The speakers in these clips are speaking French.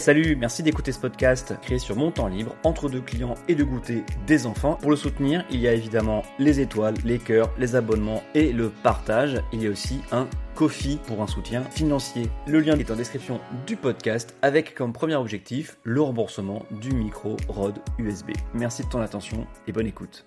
Salut, merci d'écouter ce podcast créé sur mon temps libre, entre deux clients et de goûter des enfants. Pour le soutenir, il y a évidemment les étoiles, les cœurs, les abonnements et le partage. Il y a aussi un Kofi pour un soutien financier. Le lien est en description du podcast avec comme premier objectif le remboursement du micro ROD USB. Merci de ton attention et bonne écoute.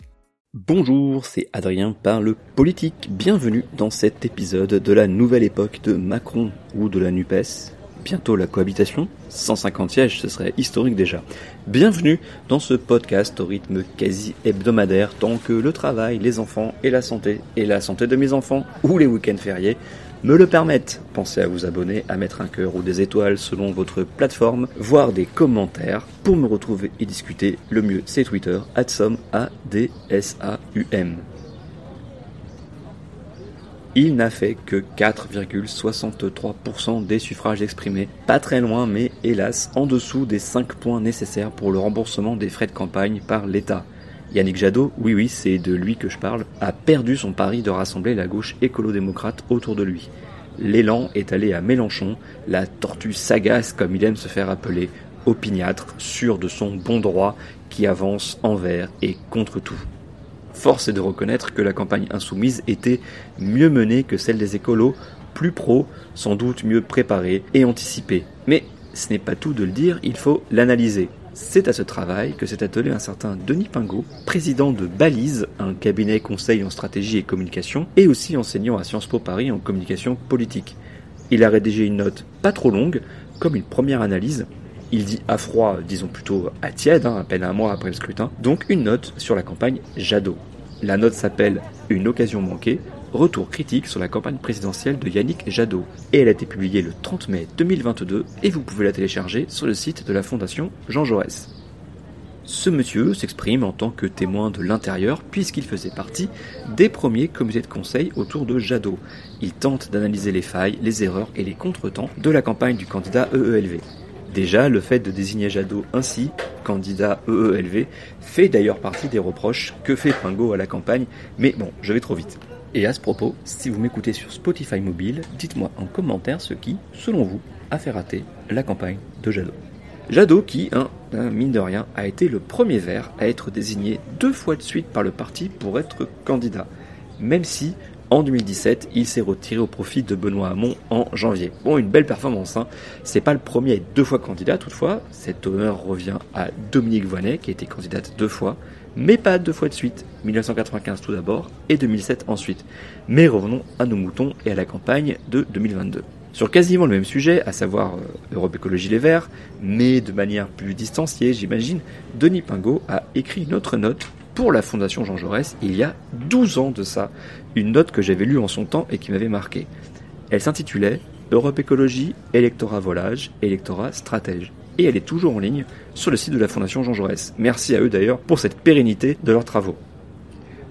Bonjour, c'est Adrien Parle Politique. Bienvenue dans cet épisode de la nouvelle époque de Macron ou de la NUPES bientôt la cohabitation. 150 sièges, ce serait historique déjà. Bienvenue dans ce podcast au rythme quasi hebdomadaire tant que le travail, les enfants et la santé, et la santé de mes enfants, ou les week-ends fériés, me le permettent. Pensez à vous abonner, à mettre un cœur ou des étoiles selon votre plateforme, voire des commentaires. Pour me retrouver et discuter, le mieux c'est Twitter, adsom, A-D-S-A-U-M il n'a fait que 4,63% des suffrages exprimés. Pas très loin, mais hélas, en dessous des 5 points nécessaires pour le remboursement des frais de campagne par l'État. Yannick Jadot, oui oui, c'est de lui que je parle, a perdu son pari de rassembler la gauche écolo-démocrate autour de lui. L'élan est allé à Mélenchon, la tortue sagace comme il aime se faire appeler, opiniâtre, sûr de son bon droit, qui avance envers et contre tout. Force est de reconnaître que la campagne insoumise était mieux menée que celle des écolos, plus pro, sans doute mieux préparée et anticipée. Mais ce n'est pas tout de le dire, il faut l'analyser. C'est à ce travail que s'est attelé un certain Denis Pingot, président de Balise, un cabinet conseil en stratégie et communication, et aussi enseignant à Sciences Po Paris en communication politique. Il a rédigé une note pas trop longue, comme une première analyse. Il dit à froid, disons plutôt à tiède, hein, à peine un mois après le scrutin, donc une note sur la campagne Jadot. La note s'appelle Une occasion manquée, retour critique sur la campagne présidentielle de Yannick Jadot. Et elle a été publiée le 30 mai 2022 et vous pouvez la télécharger sur le site de la Fondation Jean Jaurès. Ce monsieur s'exprime en tant que témoin de l'intérieur puisqu'il faisait partie des premiers comités de conseil autour de Jadot. Il tente d'analyser les failles, les erreurs et les contretemps de la campagne du candidat EELV. Déjà, le fait de désigner Jadot ainsi, candidat EELV, fait d'ailleurs partie des reproches que fait Pingo à la campagne, mais bon, je vais trop vite. Et à ce propos, si vous m'écoutez sur Spotify mobile, dites-moi en commentaire ce qui, selon vous, a fait rater la campagne de Jadot. Jadot qui, hein, hein, mine de rien, a été le premier vert à être désigné deux fois de suite par le parti pour être candidat, même si en 2017, il s'est retiré au profit de Benoît Hamon en janvier. Bon, une belle performance. Hein. C'est pas le premier à être deux fois candidat, toutefois. Cet honneur revient à Dominique Voynet, qui a été candidate deux fois, mais pas deux fois de suite. 1995 tout d'abord et 2007 ensuite. Mais revenons à nos moutons et à la campagne de 2022. Sur quasiment le même sujet, à savoir euh, Europe Écologie Les Verts, mais de manière plus distanciée, j'imagine, Denis Pingot a écrit une autre note pour la Fondation Jean Jaurès il y a 12 ans de ça, une note que j'avais lue en son temps et qui m'avait marqué. Elle s'intitulait Europe écologie, électorat volage, électorat stratège. Et elle est toujours en ligne sur le site de la Fondation Jean Jaurès. Merci à eux d'ailleurs pour cette pérennité de leurs travaux.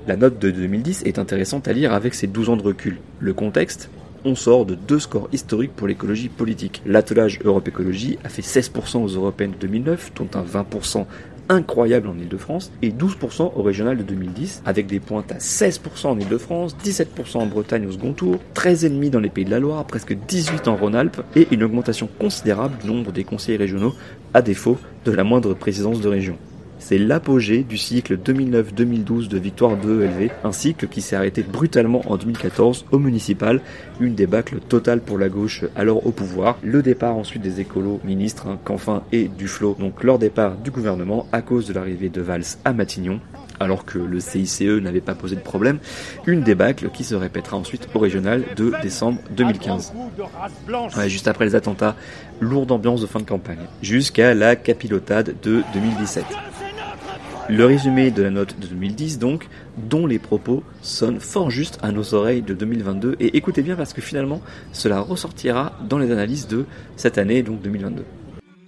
La note de 2010 est intéressante à lire avec ses 12 ans de recul. Le contexte, on sort de deux scores historiques pour l'écologie politique. L'attelage Europe Écologie a fait 16% aux européennes de 2009, dont un 20% incroyable en Ile-de-France et 12% au régional de 2010 avec des pointes à 16% en Ile-de-France, 17% en Bretagne au second tour, 13,5% dans les Pays de la Loire, presque 18% en Rhône-Alpes et une augmentation considérable du nombre des conseillers régionaux à défaut de la moindre présidence de région. C'est l'apogée du cycle 2009-2012 de victoire de ELV, un cycle qui s'est arrêté brutalement en 2014 au municipal, une débâcle totale pour la gauche alors au pouvoir, le départ ensuite des écolos ministres, hein, Canfin et Duflo, donc leur départ du gouvernement à cause de l'arrivée de Valls à Matignon, alors que le CICE n'avait pas posé de problème, une débâcle qui se répétera ensuite au régional de décembre 2015. juste après les attentats, lourde ambiance de fin de campagne, jusqu'à la capilotade de 2017. Le résumé de la note de 2010 donc, dont les propos sonnent fort juste à nos oreilles de 2022, et écoutez bien parce que finalement cela ressortira dans les analyses de cette année, donc 2022.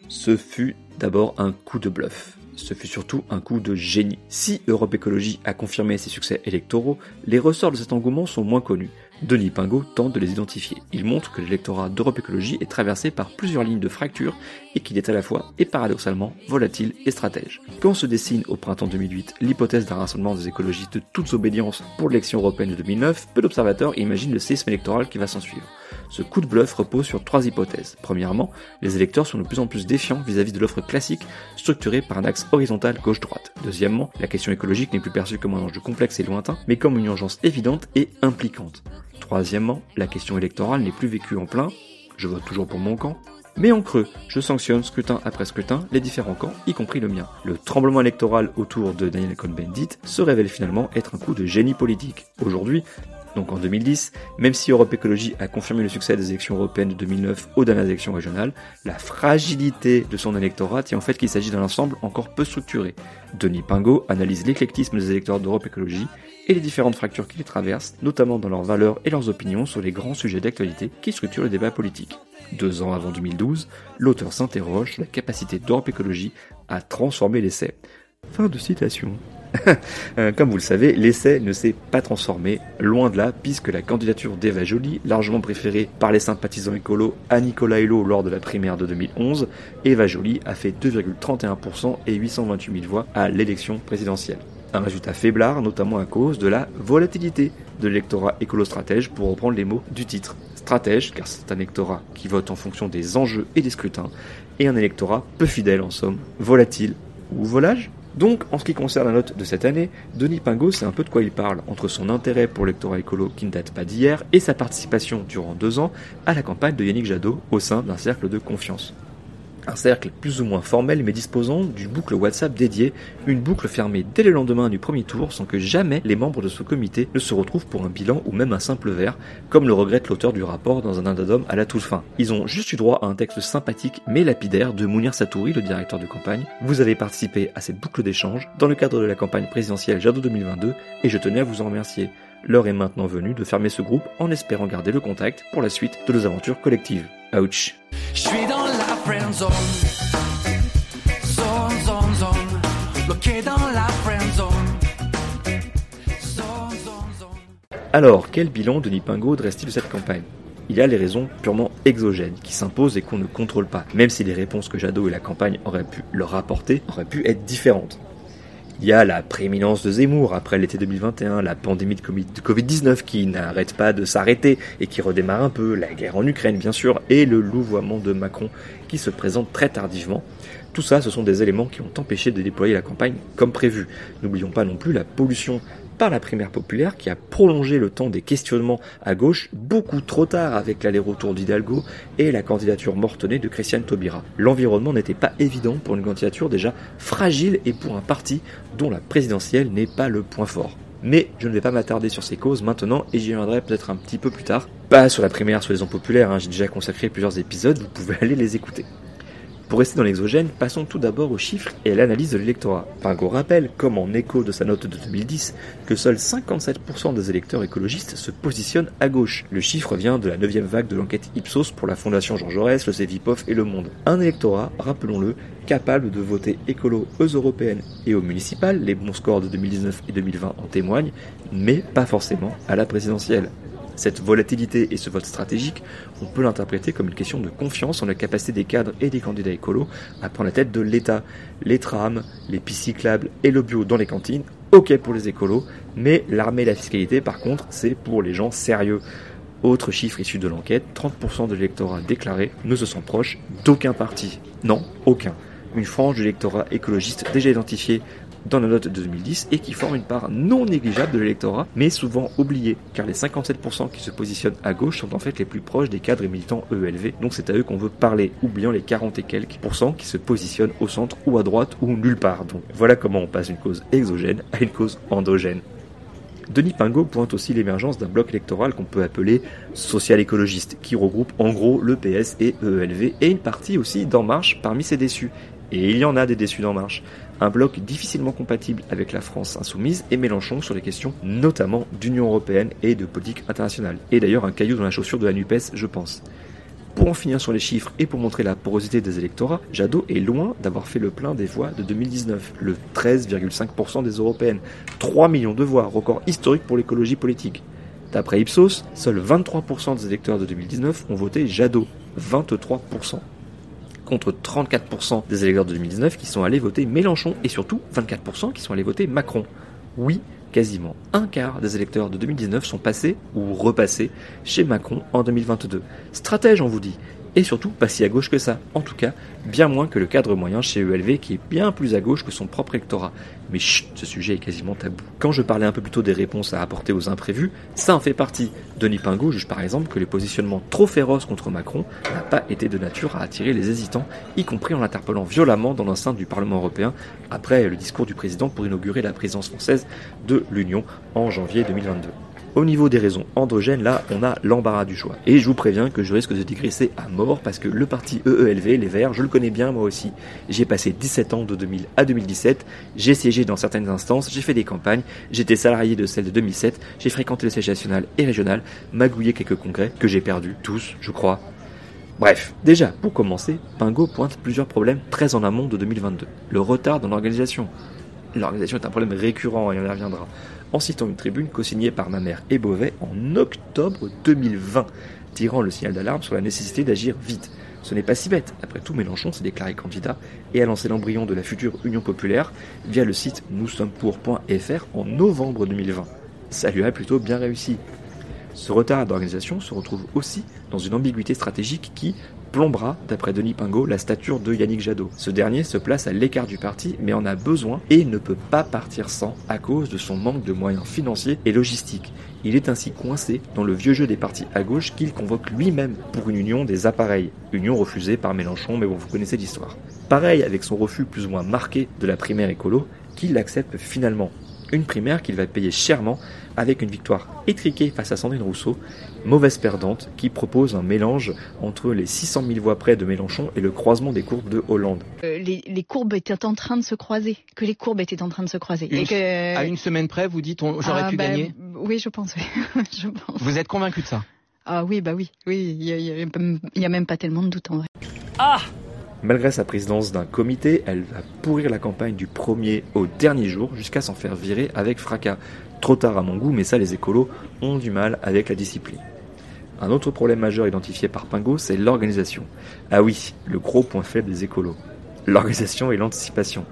Ce fut d'abord un coup de bluff. Ce fut surtout un coup de génie. Si Europe Écologie a confirmé ses succès électoraux, les ressorts de cet engouement sont moins connus. Denis Pingot tente de les identifier. Il montre que l'électorat d'Europe Écologie est traversé par plusieurs lignes de fracture et qu'il est à la fois et paradoxalement volatile et stratège. Quand se dessine au printemps 2008 l'hypothèse d'un rassemblement des écologistes de toutes obédiences pour l'élection européenne de 2009, peu d'observateurs imaginent le séisme électoral qui va s'en suivre. Ce coup de bluff repose sur trois hypothèses. Premièrement, les électeurs sont de plus en plus défiants vis-à-vis de l'offre classique structurée par un axe horizontal gauche-droite. Deuxièmement, la question écologique n'est plus perçue comme un enjeu complexe et lointain, mais comme une urgence évidente et impliquante. Troisièmement, la question électorale n'est plus vécue en plein, je vote toujours pour mon camp, mais en creux, je sanctionne scrutin après scrutin les différents camps, y compris le mien. Le tremblement électoral autour de Daniel Cohn-Bendit se révèle finalement être un coup de génie politique. Aujourd'hui, donc en 2010, même si Europe Écologie a confirmé le succès des élections européennes de 2009 aux dernières élections régionales, la fragilité de son électorat tient en fait qu'il s'agit d'un ensemble encore peu structuré. Denis Pingot analyse l'éclectisme des électeurs d'Europe Écologie et les différentes fractures qui les traversent, notamment dans leurs valeurs et leurs opinions sur les grands sujets d'actualité qui structurent le débat politique. Deux ans avant 2012, l'auteur s'interroge sur la capacité d'Europe Écologie à transformer l'essai. Fin de citation. Euh, comme vous le savez, l'essai ne s'est pas transformé, loin de là, puisque la candidature d'Eva Joly, largement préférée par les sympathisants écolos à Nicolas Hulot lors de la primaire de 2011, Eva Joly a fait 2,31% et 828 000 voix à l'élection présidentielle. Un résultat faiblard, notamment à cause de la volatilité de l'électorat écolo-stratège, pour reprendre les mots du titre. Stratège, car c'est un électorat qui vote en fonction des enjeux et des scrutins, et un électorat peu fidèle en somme, volatile ou volage donc, en ce qui concerne la note de cette année, Denis Pingot sait un peu de quoi il parle, entre son intérêt pour l'électorat écolo qui ne date pas d'hier et sa participation durant deux ans à la campagne de Yannick Jadot au sein d'un cercle de confiance. Un cercle plus ou moins formel mais disposant d'une boucle WhatsApp dédiée, une boucle fermée dès le lendemain du premier tour sans que jamais les membres de ce comité ne se retrouvent pour un bilan ou même un simple verre, comme le regrette l'auteur du rapport dans un addendum à la toute fin. Ils ont juste eu droit à un texte sympathique mais lapidaire de Mounir Satouri, le directeur de campagne. Vous avez participé à cette boucle d'échange dans le cadre de la campagne présidentielle Jadot 2022 et je tenais à vous en remercier. L'heure est maintenant venue de fermer ce groupe en espérant garder le contact pour la suite de nos aventures collectives. Ouch. Alors, quel bilan Denis Pingot dresse-t-il de cette campagne? Il a les raisons purement exogènes qui s'imposent et qu'on ne contrôle pas, même si les réponses que Jadot et la campagne auraient pu leur apporter auraient pu être différentes. Il y a la prééminence de Zemmour après l'été 2021, la pandémie de Covid-19 qui n'arrête pas de s'arrêter et qui redémarre un peu, la guerre en Ukraine bien sûr, et le louvoiement de Macron qui se présente très tardivement. Tout ça, ce sont des éléments qui ont empêché de déployer la campagne comme prévu. N'oublions pas non plus la pollution par la primaire populaire qui a prolongé le temps des questionnements à gauche beaucoup trop tard avec l'aller-retour d'Hidalgo et la candidature mortonnée de Christiane Taubira. L'environnement n'était pas évident pour une candidature déjà fragile et pour un parti dont la présidentielle n'est pas le point fort. Mais je ne vais pas m'attarder sur ces causes maintenant et j'y reviendrai peut-être un petit peu plus tard. Pas sur la primaire, sur les ondes populaires, hein, j'ai déjà consacré plusieurs épisodes, vous pouvez aller les écouter. Pour rester dans l'exogène, passons tout d'abord aux chiffres et à l'analyse de l'électorat. Pingot rappelle, comme en écho de sa note de 2010, que seuls 57% des électeurs écologistes se positionnent à gauche. Le chiffre vient de la 9 vague de l'enquête Ipsos pour la Fondation Jean Jaurès, le Cevipof et Le Monde. Un électorat, rappelons-le, capable de voter écolo aux européennes et aux municipales, les bons scores de 2019 et 2020 en témoignent, mais pas forcément à la présidentielle. Cette volatilité et ce vote stratégique, on peut l'interpréter comme une question de confiance en la capacité des cadres et des candidats écolos à prendre la tête de l'État. Les trams, les pistes cyclables et le bio dans les cantines, ok pour les écolos, mais l'armée et la fiscalité, par contre, c'est pour les gens sérieux. Autre chiffre issu de l'enquête, 30% de l'électorat déclaré ne se sent proche d'aucun parti. Non, aucun. Une frange de l'électorat écologiste déjà identifiée dans la note de 2010 et qui forment une part non négligeable de l'électorat, mais souvent oubliée, car les 57% qui se positionnent à gauche sont en fait les plus proches des cadres et militants ELV, donc c'est à eux qu'on veut parler, oubliant les 40 et quelques pourcents qui se positionnent au centre ou à droite ou nulle part. Donc voilà comment on passe d'une cause exogène à une cause endogène. Denis Pingot pointe aussi l'émergence d'un bloc électoral qu'on peut appeler social-écologiste, qui regroupe en gros le PS et ELV, et une partie aussi d'En Marche parmi ces déçus. Et il y en a des déçus d'En Marche un bloc difficilement compatible avec la France insoumise et Mélenchon sur les questions notamment d'Union européenne et de politique internationale. Et d'ailleurs un caillou dans la chaussure de la NUPES, je pense. Pour en finir sur les chiffres et pour montrer la porosité des électorats, Jadot est loin d'avoir fait le plein des voix de 2019, le 13,5% des européennes. 3 millions de voix, record historique pour l'écologie politique. D'après Ipsos, seuls 23% des électeurs de 2019 ont voté Jadot, 23% contre 34% des électeurs de 2019 qui sont allés voter Mélenchon et surtout 24% qui sont allés voter Macron. Oui, quasiment un quart des électeurs de 2019 sont passés ou repassés chez Macron en 2022. Stratège, on vous dit et surtout pas si à gauche que ça, en tout cas bien moins que le cadre moyen chez ELV qui est bien plus à gauche que son propre électorat. Mais chut, ce sujet est quasiment tabou. Quand je parlais un peu plus tôt des réponses à apporter aux imprévus, ça en fait partie. Denis Pingot juge par exemple que les positionnements trop féroces contre Macron n'ont pas été de nature à attirer les hésitants, y compris en l'interpellant violemment dans l'enceinte du Parlement européen après le discours du président pour inaugurer la présidence française de l'Union en janvier 2022. Au niveau des raisons endogènes, là, on a l'embarras du choix. Et je vous préviens que je risque de digresser à mort parce que le parti EELV, les Verts, je le connais bien moi aussi. J'ai passé 17 ans de 2000 à 2017, j'ai siégé dans certaines instances, j'ai fait des campagnes, j'étais salarié de celle de 2007, j'ai fréquenté le siège national et régional, magouillé quelques congrès que j'ai perdus, tous, je crois. Bref, déjà, pour commencer, Pingo pointe plusieurs problèmes très en amont de 2022. Le retard dans l'organisation. L'organisation est un problème récurrent et on y reviendra en citant une tribune co-signée par ma mère et Beauvais en octobre 2020, tirant le signal d'alarme sur la nécessité d'agir vite. Ce n'est pas si bête. Après tout, Mélenchon s'est déclaré candidat et a lancé l'embryon de la future Union populaire via le site nous-sommes-pour.fr en novembre 2020. Ça lui a plutôt bien réussi. Ce retard d'organisation se retrouve aussi dans une ambiguïté stratégique qui, plombera, d'après Denis Pingot, la stature de Yannick Jadot. Ce dernier se place à l'écart du parti, mais en a besoin et ne peut pas partir sans à cause de son manque de moyens financiers et logistiques. Il est ainsi coincé dans le vieux jeu des partis à gauche qu'il convoque lui-même pour une union des appareils. Union refusée par Mélenchon, mais bon, vous connaissez l'histoire. Pareil avec son refus plus ou moins marqué de la primaire écolo, qu'il accepte finalement. Une primaire qu'il va payer chèrement avec une victoire étriquée face à Sandrine Rousseau, mauvaise perdante, qui propose un mélange entre les 600 000 voix près de Mélenchon et le croisement des courbes de Hollande. Euh, les, courbes étaient en train de se croiser, que les courbes étaient en train de se croiser. À une semaine près, vous dites j'aurais ah, pu bah, gagner Oui, je pense, je pense. Vous êtes convaincu de ça? Ah oui, bah oui, oui, il n'y a, même pas tellement de doute en vrai. Ah Malgré sa présidence d'un comité, elle va pourrir la campagne du premier au dernier jour jusqu'à s'en faire virer avec fracas. Trop tard à mon goût, mais ça les écolos ont du mal avec la discipline. Un autre problème majeur identifié par Pingo, c'est l'organisation. Ah oui, le gros point faible des écolos. L'organisation et l'anticipation.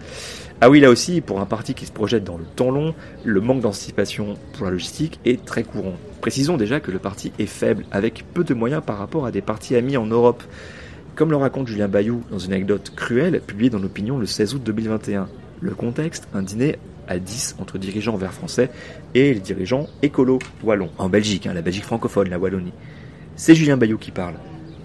Ah oui, là aussi, pour un parti qui se projette dans le temps long, le manque d'anticipation pour la logistique est très courant. Précisons déjà que le parti est faible, avec peu de moyens par rapport à des partis amis en Europe. Comme le raconte Julien Bayou dans une anecdote cruelle publiée dans l'opinion le 16 août 2021. Le contexte, un dîner à 10 entre dirigeants verts français et les dirigeants écolos wallons. En Belgique, hein, la Belgique francophone, la Wallonie. C'est Julien Bayou qui parle.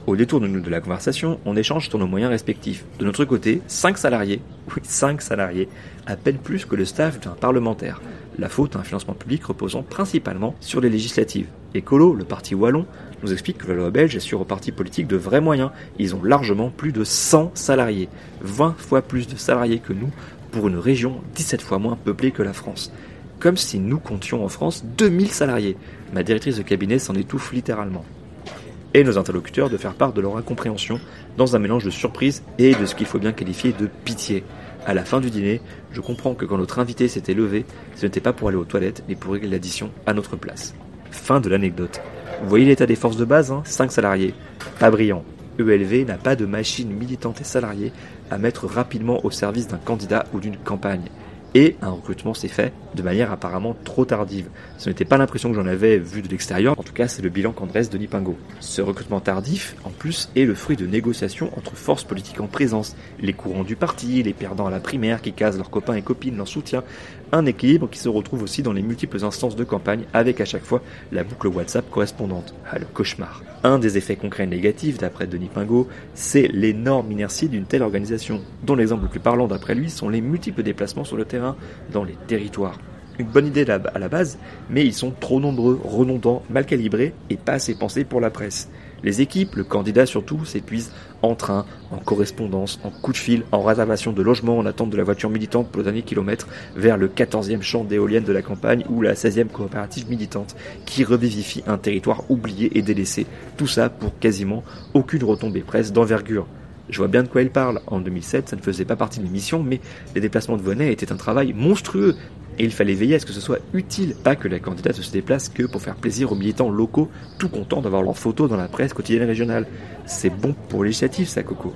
Au détour de, de la conversation, on échange sur nos moyens respectifs. De notre côté, 5 salariés, oui 5 salariés, à peine plus que le staff d'un parlementaire. La faute à un financement public reposant principalement sur les législatives. Écolo, le parti wallon, nous explique que la loi belge assure aux partis politiques de vrais moyens. Ils ont largement plus de 100 salariés, 20 fois plus de salariés que nous pour une région 17 fois moins peuplée que la France. Comme si nous comptions en France 2000 salariés. Ma directrice de cabinet s'en étouffe littéralement. Et nos interlocuteurs de faire part de leur incompréhension dans un mélange de surprise et de ce qu'il faut bien qualifier de pitié. À la fin du dîner, je comprends que quand notre invité s'était levé, ce n'était pas pour aller aux toilettes, mais pour régler l'addition à notre place. Fin de l'anecdote. Vous voyez l'état des forces de base, hein? 5 salariés. Pas brillant. ELV n'a pas de machine militante et salariée à mettre rapidement au service d'un candidat ou d'une campagne. Et un recrutement s'est fait de manière apparemment trop tardive. Ce n'était pas l'impression que j'en avais vu de l'extérieur, en tout cas c'est le bilan qu'en dresse Denis Pingot. Ce recrutement tardif, en plus, est le fruit de négociations entre forces politiques en présence, les courants du parti, les perdants à la primaire qui casent leurs copains et copines, leur soutien, un équilibre qui se retrouve aussi dans les multiples instances de campagne avec à chaque fois la boucle WhatsApp correspondante. Ah le cauchemar. Un des effets concrets négatifs d'après Denis Pingot, c'est l'énorme inertie d'une telle organisation, dont l'exemple le plus parlant d'après lui sont les multiples déplacements sur le terrain dans les territoires une bonne idée à la base, mais ils sont trop nombreux, redondants, mal calibrés et pas assez pensés pour la presse. Les équipes, le candidat surtout, s'épuisent en train, en correspondance, en coup de fil, en réservation de logement, en attente de la voiture militante pour le dernier kilomètre vers le 14e champ d'éoliennes de la campagne ou la 16e coopérative militante qui revivifie un territoire oublié et délaissé. Tout ça pour quasiment aucune retombée presse d'envergure. Je vois bien de quoi il parle. En 2007, ça ne faisait pas partie de l'émission, mais les déplacements de Vonnet étaient un travail monstrueux et il fallait veiller à ce que ce soit utile, pas que la candidate se déplace que pour faire plaisir aux militants locaux, tout contents d'avoir leurs photos dans la presse quotidienne régionale. C'est bon pour l'initiative, ça, Coco.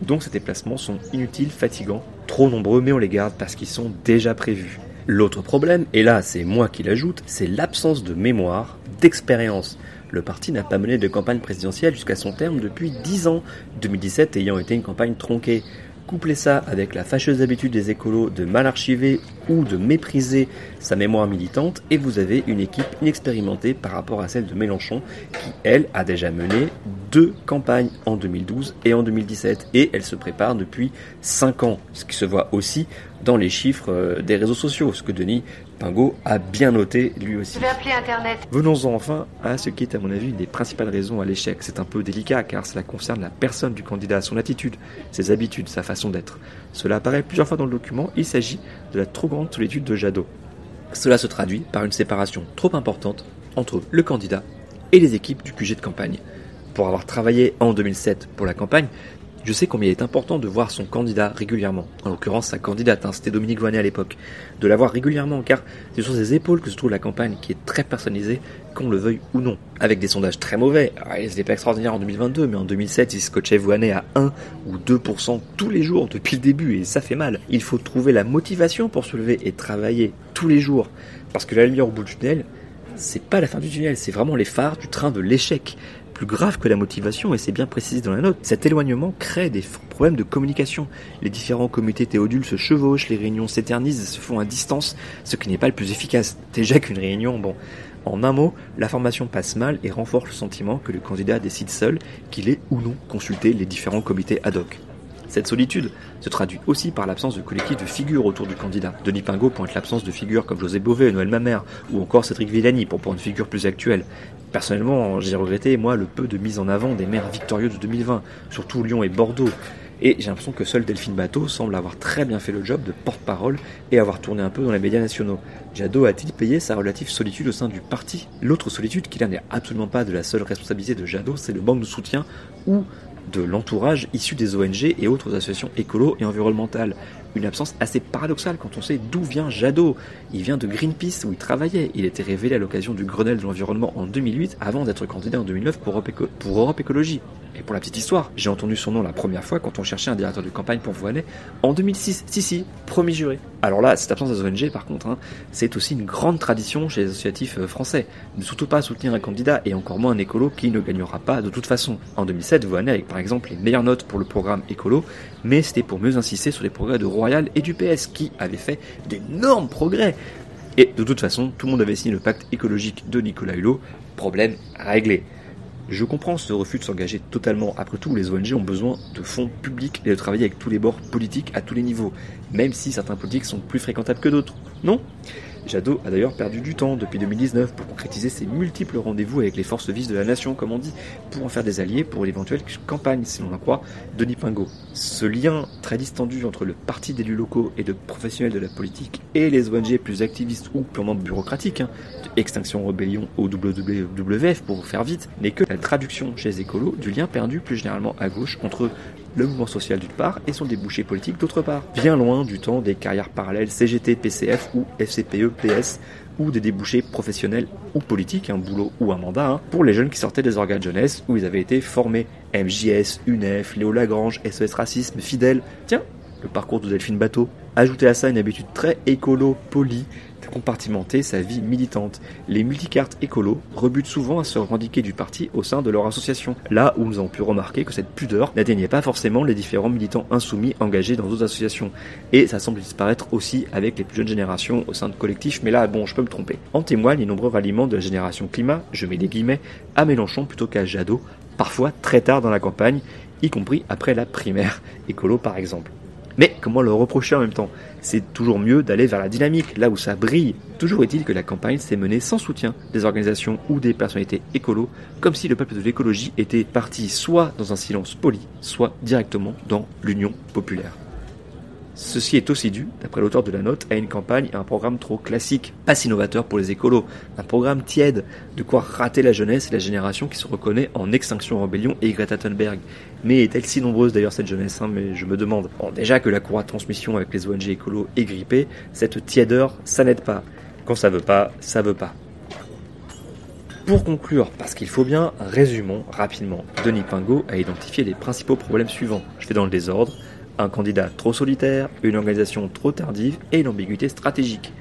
Donc ces déplacements sont inutiles, fatigants, trop nombreux, mais on les garde parce qu'ils sont déjà prévus. L'autre problème, et là c'est moi qui l'ajoute, c'est l'absence de mémoire, d'expérience. Le parti n'a pas mené de campagne présidentielle jusqu'à son terme depuis 10 ans, 2017 ayant été une campagne tronquée. Couplez ça avec la fâcheuse habitude des écolos de mal archiver ou de mépriser sa mémoire militante et vous avez une équipe inexpérimentée par rapport à celle de Mélenchon qui, elle, a déjà mené deux campagnes en 2012 et en 2017 et elle se prépare depuis 5 ans, ce qui se voit aussi dans les chiffres euh, des réseaux sociaux, ce que Denis Pingot a bien noté lui aussi. Internet. Venons-en enfin à ce qui est à mon avis une des principales raisons à l'échec. C'est un peu délicat car cela concerne la personne du candidat, son attitude, ses habitudes, sa façon d'être. Cela apparaît plusieurs fois dans le document, il s'agit de la trop grande solitude de Jadot. Cela se traduit par une séparation trop importante entre le candidat et les équipes du QG de campagne. Pour avoir travaillé en 2007 pour la campagne, je sais combien il est important de voir son candidat régulièrement. En l'occurrence, sa candidate, hein, c'était Dominique Voynet à l'époque. De la voir régulièrement, car c'est sur ses épaules que se trouve la campagne, qui est très personnalisée, qu'on le veuille ou non. Avec des sondages très mauvais. Alors, il n'était pas extraordinaire en 2022, mais en 2007, il scotchait Voynet à 1 ou 2% tous les jours depuis le début, et ça fait mal. Il faut trouver la motivation pour se lever et travailler tous les jours. Parce que la lumière au bout du tunnel, c'est pas la fin du tunnel, c'est vraiment les phares du train de l'échec plus grave que la motivation, et c'est bien précisé dans la note. Cet éloignement crée des problèmes de communication. Les différents comités théodules se chevauchent, les réunions s'éternisent se font à distance, ce qui n'est pas le plus efficace. Déjà qu'une réunion, bon. En un mot, la formation passe mal et renforce le sentiment que le candidat décide seul qu'il est ou non consulté les différents comités ad hoc. Cette solitude se traduit aussi par l'absence de collectif de figures autour du candidat. Denis Pingot pointe l'absence de figures comme José Bové, Noël Mamère, ou encore Cédric Villani pour prendre une figure plus actuelle. Personnellement, j'ai regretté, moi, le peu de mise en avant des maires victorieux de 2020, surtout Lyon et Bordeaux. Et j'ai l'impression que seul Delphine Bateau semble avoir très bien fait le job de porte-parole et avoir tourné un peu dans les médias nationaux. Jadot a-t-il payé sa relative solitude au sein du parti? L'autre solitude qui là n'est absolument pas de la seule responsabilité de Jadot, c'est le manque de soutien ou de l'entourage issu des ONG et autres associations écolo et environnementales. Une absence assez paradoxale quand on sait d'où vient Jadot. Il vient de Greenpeace où il travaillait. Il était révélé à l'occasion du Grenelle de l'environnement en 2008 avant d'être candidat en 2009 pour Europe, Écologie. Et pour la petite histoire, j'ai entendu son nom la première fois quand on cherchait un directeur de campagne pour Voinet en 2006. Si, si, premier juré. Alors là, cette absence des ONG, par contre, hein, c'est aussi une grande tradition chez les associatifs euh, français. Ne surtout pas soutenir un candidat et encore moins un écolo qui ne gagnera pas de toute façon. En 2007, Voinet avec par exemple les meilleures notes pour le programme écolo, mais c'était pour mieux insister sur les progrès de Et du PS qui avaient fait d'énormes progrès. Et de toute façon, tout le monde avait signé le pacte écologique de Nicolas Hulot, problème réglé. Je comprends ce refus de s'engager totalement. Après tout, les ONG ont besoin de fonds publics et de travailler avec tous les bords politiques à tous les niveaux, même si certains politiques sont plus fréquentables que d'autres. Non? Jadot a d'ailleurs perdu du temps depuis 2019 pour concrétiser ses multiples rendez-vous avec les forces vives de la nation, comme on dit, pour en faire des alliés pour l'éventuelle campagne, si l'on en croit Denis Pingot. Ce lien très distendu entre le parti d'élus locaux et de professionnels de la politique et les ONG plus activistes ou purement bureaucratiques, hein, Extinction Rebellion au WWF pour vous faire vite, n'est que la traduction chez les écolos du lien perdu plus généralement à gauche entre le mouvement social d'une part et son débouché politique d'autre part. Bien loin du temps des carrières parallèles CGT, PCF ou FCPE, PS ou des débouchés professionnels ou politiques, un boulot ou un mandat, hein, pour les jeunes qui sortaient des organes jeunesse où ils avaient été formés. MJS, UNEF, Léo Lagrange, SOS Racisme, Fidèle. Tiens, le parcours de Delphine Bateau. Ajoutez à ça une habitude très écolo, polie, compartimenter sa vie militante. Les multicartes écolos rebutent souvent à se revendiquer du parti au sein de leur association, là où nous avons pu remarquer que cette pudeur n'atteignait pas forcément les différents militants insoumis engagés dans d'autres associations. Et ça semble disparaître aussi avec les plus jeunes générations au sein de collectifs, mais là, bon, je peux me tromper. En témoignent les nombreux ralliements de la génération climat, je mets des guillemets, à Mélenchon plutôt qu'à Jadot, parfois très tard dans la campagne, y compris après la primaire écolo par exemple. Comment le reprocher en même temps C'est toujours mieux d'aller vers la dynamique, là où ça brille. Toujours est-il que la campagne s'est menée sans soutien des organisations ou des personnalités écolos, comme si le peuple de l'écologie était parti soit dans un silence poli, soit directement dans l'union populaire. Ceci est aussi dû, d'après l'auteur de la note, à une campagne et un programme trop classique, pas si novateur pour les écolos, un programme tiède, de quoi rater la jeunesse et la génération qui se reconnaît en Extinction Rebellion et Greta Thunberg. Mais est-elle si nombreuse d'ailleurs cette jeunesse hein, Mais je me demande. Bon, déjà que la courroie de transmission avec les ONG écolos est grippée, cette tièdeur, ça n'aide pas. Quand ça veut pas, ça veut pas. Pour conclure, parce qu'il faut bien, résumons rapidement. Denis Pingot a identifié les principaux problèmes suivants. Je fais dans le désordre un candidat trop solitaire, une organisation trop tardive et une ambiguïté stratégique.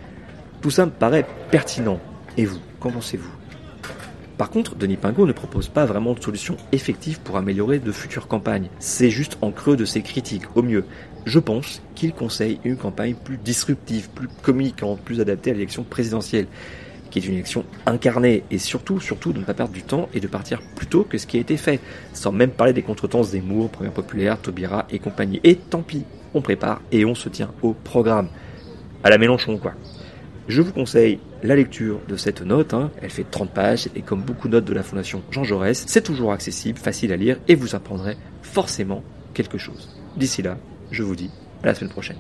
Tout ça me paraît pertinent. Et vous, qu'en pensez-vous? Par contre, Denis Pingot ne propose pas vraiment de solution effective pour améliorer de futures campagnes. C'est juste en creux de ses critiques, au mieux. Je pense qu'il conseille une campagne plus disruptive, plus communicante, plus adaptée à l'élection présidentielle, qui est une élection incarnée, et surtout, surtout de ne pas perdre du temps et de partir plus tôt que ce qui a été fait, sans même parler des contretemps Zemmour, Première Populaire, Taubira et compagnie. Et tant pis, on prépare et on se tient au programme. À la Mélenchon, quoi. Je vous conseille la lecture de cette note, hein. elle fait 30 pages et comme beaucoup de notes de la Fondation Jean Jaurès, c'est toujours accessible, facile à lire et vous apprendrez forcément quelque chose. D'ici là, je vous dis à la semaine prochaine.